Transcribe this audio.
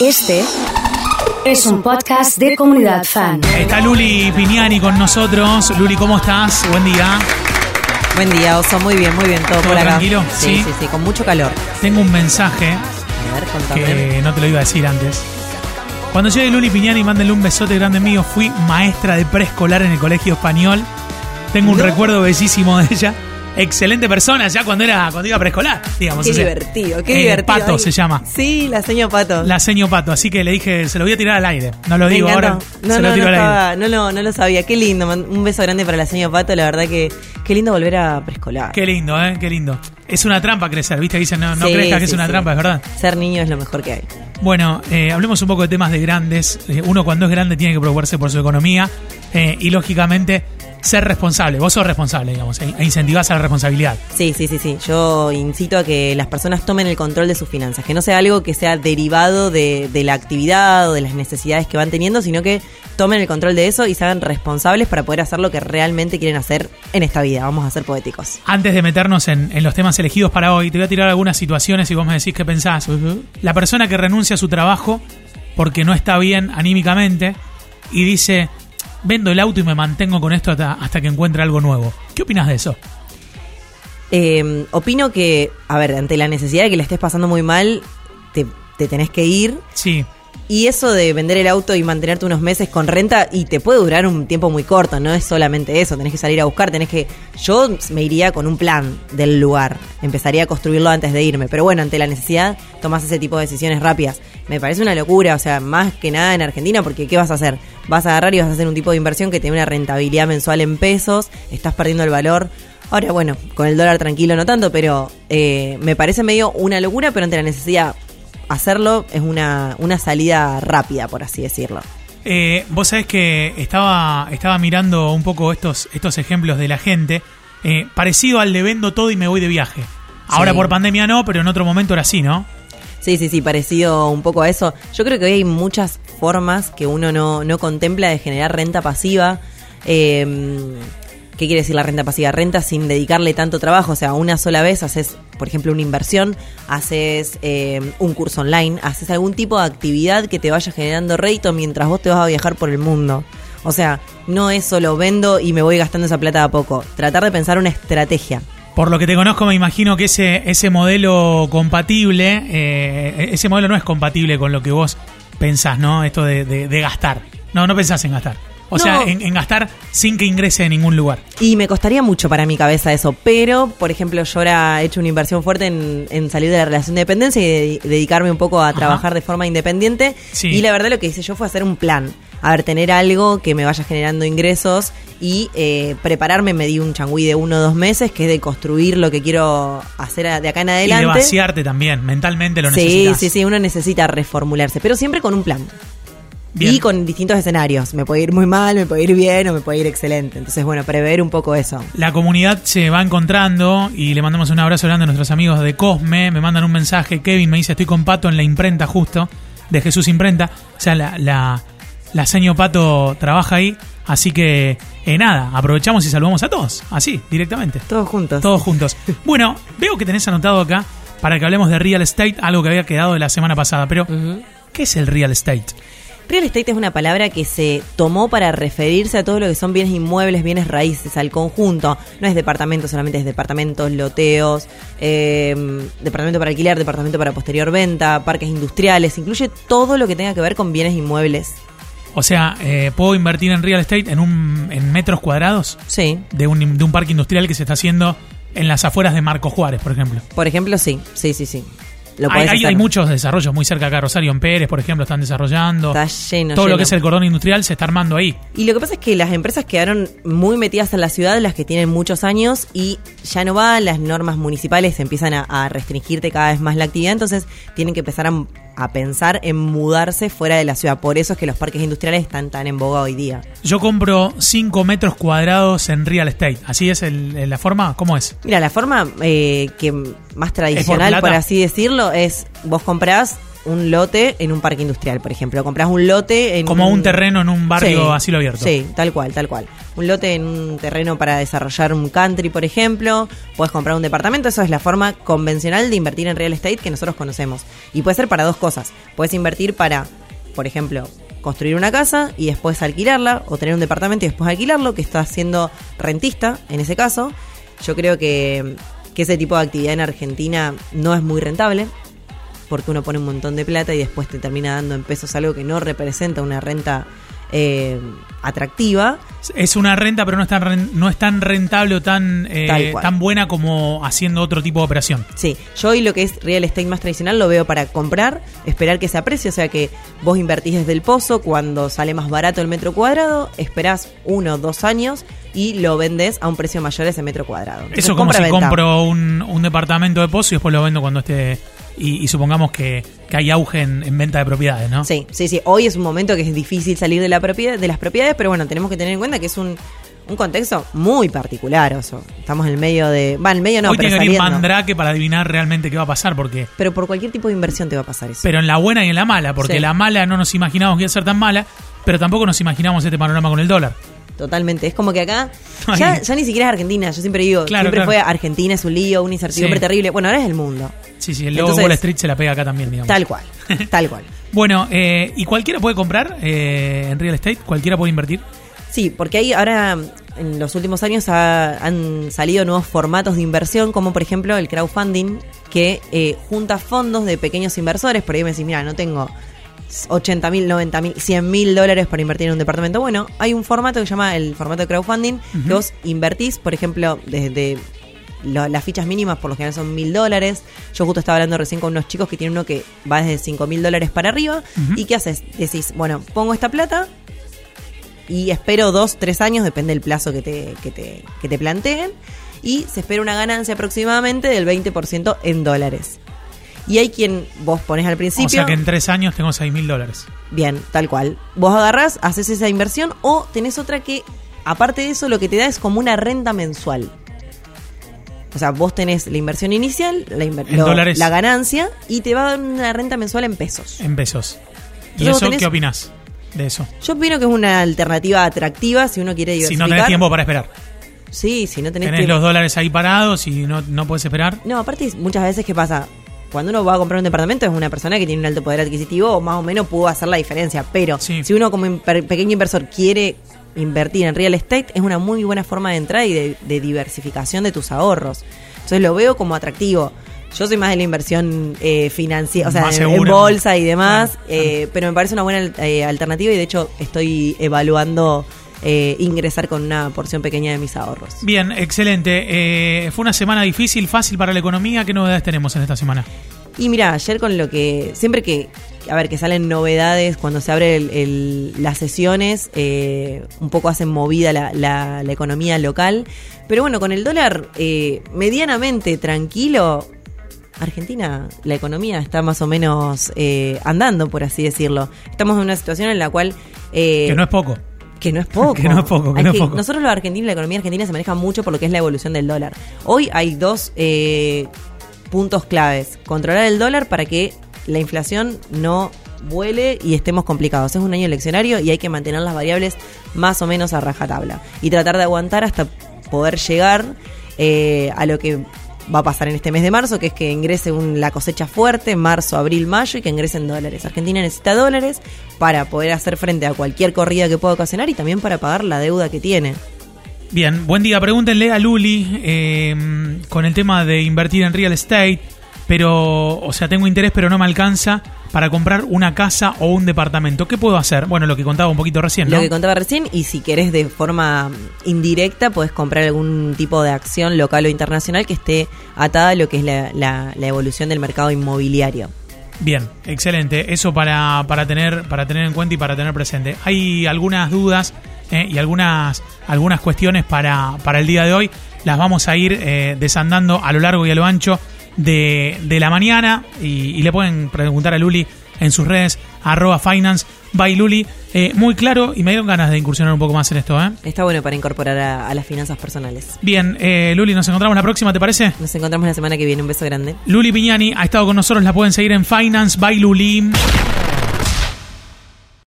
Este es un podcast de comunidad fan. Está Luli Piñani con nosotros. Luli, ¿cómo estás? Buen día. Buen día, Oso. Muy bien, muy bien. Todo, ¿Todo por acá. tranquilo? Sí, Sí. sí, sí, con mucho calor. Tengo un mensaje A ver, contame. que no te lo iba a decir antes. Cuando llegue Luli Piñani, mándenle un besote grande mío. Fui maestra de preescolar en el colegio español. Tengo un No. recuerdo bellísimo de ella. Excelente persona ya cuando era cuando iba a preescolar, digamos. Qué o sea, divertido, qué eh, divertido. Pato Ay, se llama. Sí, la señor Pato. La seño Pato, así que le dije, se lo voy a tirar al aire. No lo Me digo encantó. ahora, No, se no, lo tiro no, al aire. no, lo- no lo sabía. Qué lindo. Un beso grande para la señor Pato. La verdad que qué lindo volver a preescolar. Qué lindo, ¿eh? Qué lindo. Es una trampa crecer, ¿viste? Dicen, no, no Sí, crezcas que es una sí. trampa, es verdad. Ser niño es lo mejor que hay. Bueno, eh, hablemos un poco de temas de grandes. Eh, uno cuando es grande tiene que preocuparse por su economía eh, y lógicamente ser responsable. Vos sos responsable, digamos, e, e incentivás a la responsabilidad. Sí, sí, sí, sí. Yo incito a que las personas tomen el control de sus finanzas, que no sea algo que sea derivado de, de la actividad o de las necesidades que van teniendo, sino que tomen el control de eso y se hagan responsables para poder hacer lo que realmente quieren hacer en esta vida. Vamos a ser poéticos. Antes de meternos en, en los temas elegidos para hoy, te voy a tirar algunas situaciones y vos me decís qué pensás. La persona que renuncia a su trabajo porque no está bien anímicamente y dice, vendo el auto y me mantengo con esto hasta, hasta que encuentre algo nuevo. ¿Qué opinas de eso? Eh, opino que, a ver, ante la necesidad de que le estés pasando muy mal, te, te tenés que ir. Sí, Y eso de vender el auto y mantenerte unos meses con renta, y te puede durar un tiempo muy corto, no es solamente eso, tenés que salir a buscar, tenés que... Yo me iría con un plan del lugar, empezaría a construirlo antes de irme, pero bueno, ante la necesidad tomás ese tipo de decisiones rápidas. Me parece una locura, o sea, más que nada en Argentina, porque ¿qué vas a hacer? Vas a agarrar y vas a hacer un tipo de inversión que tiene una rentabilidad mensual en pesos, estás perdiendo el valor. Ahora, bueno, con el dólar tranquilo no tanto, pero eh, me parece medio una locura, pero ante la necesidad hacerlo es una, una salida rápida, por así decirlo. Eh, vos sabés que estaba, estaba mirando un poco estos, estos ejemplos de la gente, eh, parecido al de vendo todo y me voy de viaje. Ahora Sí. por pandemia no, pero en otro momento era así, ¿no? Sí, sí, sí, parecido un poco a eso. Yo creo que hoy hay muchas formas que uno no, no contempla de generar renta pasiva. Eh, ¿Qué quiere decir la renta pasiva? Renta sin dedicarle tanto trabajo. O sea, una sola vez haces, por ejemplo, una inversión, haces eh, un curso online, haces algún tipo de actividad que te vaya generando rédito mientras vos te vas a viajar por el mundo. O sea, no es solo vendo y me voy gastando esa plata a poco. Tratar de pensar una estrategia. Por lo que te conozco, me imagino que ese, ese modelo compatible, eh, ese modelo no es compatible con lo que vos pensás, ¿no? Esto de, de- de gastar. No, no pensás en gastar. O No. sea, en, en gastar sin que ingrese de ningún lugar. Y me costaría mucho para mi cabeza eso, pero, por ejemplo, yo ahora he hecho una inversión fuerte en, en salir de la relación de dependencia y de- dedicarme un poco a Ajá. trabajar de forma independiente. Sí. Y la verdad lo que hice yo fue hacer un plan. A ver, tener algo que me vaya generando ingresos y eh, prepararme. Me di un changüí de uno o dos meses, que es de construir lo que quiero hacer de acá en Y adelante. de vaciarte también, mentalmente lo sí, necesitas. sí, sí, uno necesita reformularse, pero siempre con un plan. Bien. Y con distintos escenarios. Me puede ir muy mal, me puede ir bien o me puede ir excelente. Entonces, bueno, prever un poco eso. La comunidad se va encontrando y le mandamos un abrazo grande a nuestros amigos de Cosme. Me mandan un mensaje. Kevin me dice: Estoy con Pato en la imprenta justo, de Jesús Imprenta. O sea, la, la, la seño Pato trabaja ahí. Así que, eh, nada, aprovechamos y saludamos a todos. Así, directamente. Todos juntos. Todos juntos. Bueno, veo que tenés anotado acá para que hablemos de real estate, algo que había quedado de la semana pasada. Pero. ¿qué es el real estate? Real estate es una palabra que se tomó para referirse a todo lo que son bienes inmuebles, bienes raíces, al conjunto. No es departamento solamente, es departamentos, loteos, eh, departamento para alquiler, departamento para posterior venta, parques industriales, incluye todo lo que tenga que ver con bienes inmuebles. O sea, eh, ¿puedo invertir en real estate en, un, en metros cuadrados? Sí. de un, de un parque industrial que se está haciendo en las afueras de Marcos Juárez, por ejemplo. Por ejemplo, sí, sí, sí, sí. Lo Hay, hay- hay muchos desarrollos muy cerca acá, Rosario en Pérez, por ejemplo, están desarrollando. Está lleno, Todo lo que es el cordón industrial se está armando ahí. Y lo que pasa es que las empresas quedaron muy metidas en la ciudad, las que tienen muchos años, y ya no va, las normas municipales empiezan a, a restringirte cada vez más la actividad, entonces tienen que empezar a, a pensar en mudarse fuera de la ciudad. Por eso es que los parques industriales están tan en boga hoy día. Yo compro 5 metros cuadrados en real estate. ¿Así es el- la forma? ¿Cómo es? Mira, la forma eh, que más tradicional, plata? por así decirlo, es vos comprás un lote en un parque industrial, por ejemplo. Compras un lote en. Como un terreno en un barrio Sí, asilo abierto. Sí, tal cual, tal cual. Un lote en un terreno para desarrollar un country, por ejemplo. Puedes comprar un departamento. Eso es la forma convencional de invertir en real estate que nosotros conocemos. Y puede ser para dos cosas. Puedes invertir para, por ejemplo, construir una casa y después alquilarla, o tener un departamento y después alquilarlo, que está siendo rentista en ese caso. Yo creo que, que ese tipo de actividad en Argentina no es muy rentable porque uno pone un montón de plata y después te termina dando en pesos algo que no representa una renta eh, atractiva. Es una renta, pero no es tan, no es tan rentable o tan, eh, tan buena como haciendo otro tipo de operación. Sí, yo hoy lo que es real estate más tradicional lo veo para comprar, esperar que se aprecie, o sea que vos invertís desde el pozo, cuando sale más barato el metro cuadrado, esperás uno o dos años y lo vendes a un precio mayor a ese metro cuadrado. Entonces, Eso como si compro un, un departamento de pozo y después lo vendo cuando esté... Y, y supongamos que, que hay auge en, en venta de propiedades, ¿no? Sí, sí, sí. Hoy es un momento que es difícil salir de la propiedad, de las propiedades, pero bueno, tenemos que tener en cuenta que es un, un contexto muy particular, oso. Estamos en el medio de. Va, en el medio no, Hoy pero tiene que venir. Mandrake para adivinar realmente qué va a pasar, porque... Pero por cualquier tipo de inversión te va a pasar eso. Pero en la buena y en la mala, porque Sí. la mala no nos imaginamos que iba a ser tan mala, pero tampoco nos imaginamos este panorama con el dólar. Totalmente. Es como que acá. Ya, ya ni siquiera es Argentina. Yo siempre digo, Claro, siempre claro. fue Argentina, es un lío, una incertidumbre Sí. terrible. Bueno, ahora es el mundo. Sí, sí, el logo Entonces- de Wall Street se la pega acá también, digamos. Tal cual. Tal cual. Bueno, eh, ¿y cualquiera puede comprar eh, en real estate? ¿Cualquiera puede invertir? Sí, porque ahí ahora en los últimos años ha- han salido nuevos formatos de inversión, como por ejemplo el crowdfunding, que eh, junta fondos de pequeños inversores. Por ahí me decís, mira, no tengo 80 mil, 90 mil, 100 mil dólares para invertir en un departamento. Bueno, hay un formato que se llama el formato de crowdfunding, que vos invertís, por ejemplo, desde lo- las fichas mínimas por lo general son mil dólares. Yo justo estaba hablando recién con unos chicos que tienen uno que va desde 5 mil dólares para arriba. ¿Y qué haces? Decís, bueno, pongo esta plata y espero dos, tres años, depende del plazo que te, que te, que te planteen. Y se espera una ganancia aproximadamente del 20% en dólares. Y hay quien vos pones al principio. O sea que en tres años tengo 6 mil dólares. Bien, tal cual. Vos agarrás, haces esa inversión o tenés otra que, aparte de eso, lo que te da es como una renta mensual. O sea, vos tenés la inversión inicial, la, inver- En lo- dólares. la ganancia y te va a dar una renta mensual en pesos. En pesos. ¿Y eso tenés- qué opinas de eso? Yo opino que es una alternativa atractiva si uno quiere Si diversificar. no tenés tiempo para esperar. Sí, si no tenés, Tenés tiempo. los dólares ahí parados y no, no puedes esperar. No, aparte muchas veces ¿qué pasa? Cuando uno va a comprar un departamento es una persona que tiene un alto poder adquisitivo o más o menos pudo hacer la diferencia. Pero Sí. si uno como pequeño inversor quiere invertir en real estate es una muy buena forma de entrada y de, de diversificación de tus ahorros. Entonces lo veo como atractivo. Yo soy más de la inversión eh, financiera, o sea, en, bolsa y demás, Claro, eh, pero me parece una buena eh, alternativa y de hecho estoy evaluando eh, ingresar con una porción pequeña de mis ahorros. Bien, excelente. Eh, fue una semana difícil, fácil para la economía. ¿Qué novedades tenemos en esta semana? Y mira, ayer con lo que. Siempre que. A ver, que salen novedades cuando se abren las sesiones, eh, un poco hacen movida la, la- la economía local. Pero bueno, con el dólar eh, medianamente tranquilo, Argentina, la economía está más o menos eh, andando, por así decirlo. Estamos en una situación en la cual. que no es poco. que no es poco. Que no es poco, que no es poco. Nosotros los argentinos, la economía argentina se maneja mucho por lo que es la evolución del dólar. Hoy hay dos puntos claves. Controlar el dólar para que la inflación no vuele y estemos complicados. Es un año eleccionario y hay que mantener las variables más o menos a rajatabla. Y tratar de aguantar hasta poder llegar eh, a lo que va a pasar en este mes de marzo, que es que ingrese la cosecha fuerte, marzo, abril, mayo, y que ingresen dólares. Argentina necesita dólares para poder hacer frente a cualquier corrida que pueda ocasionar y también para pagar la deuda que tiene. Bien, buen día. Pregúntenle a Luli eh, con el tema de invertir en real estate, pero, o sea, tengo interés, pero no me alcanza para comprar una casa o un departamento. ¿Qué puedo hacer? Bueno, lo que contaba un poquito recién, ¿no? Lo que contaba recién, y si querés de forma indirecta, podés comprar algún tipo de acción local o internacional que esté atada a lo que es la, la- la evolución del mercado inmobiliario. Bien, excelente. Eso para, para, tener, para tener en cuenta y para tener presente. Hay algunas dudas eh, y algunas, algunas cuestiones para, para el día de hoy. Las vamos a ir eh, desandando a lo largo y a lo ancho de, de la mañana y, y le pueden preguntar a Luli en sus redes, arroba finance by Luli. Eh, muy claro y me dieron ganas de incursionar un poco más en esto. ¿eh? Está bueno para incorporar a, a las finanzas personales. Bien, eh, Luli, nos encontramos la próxima, ¿te parece? Nos encontramos la semana que viene. Un beso grande. Luli Piñani ha estado con nosotros, la pueden seguir en Finance by Luli.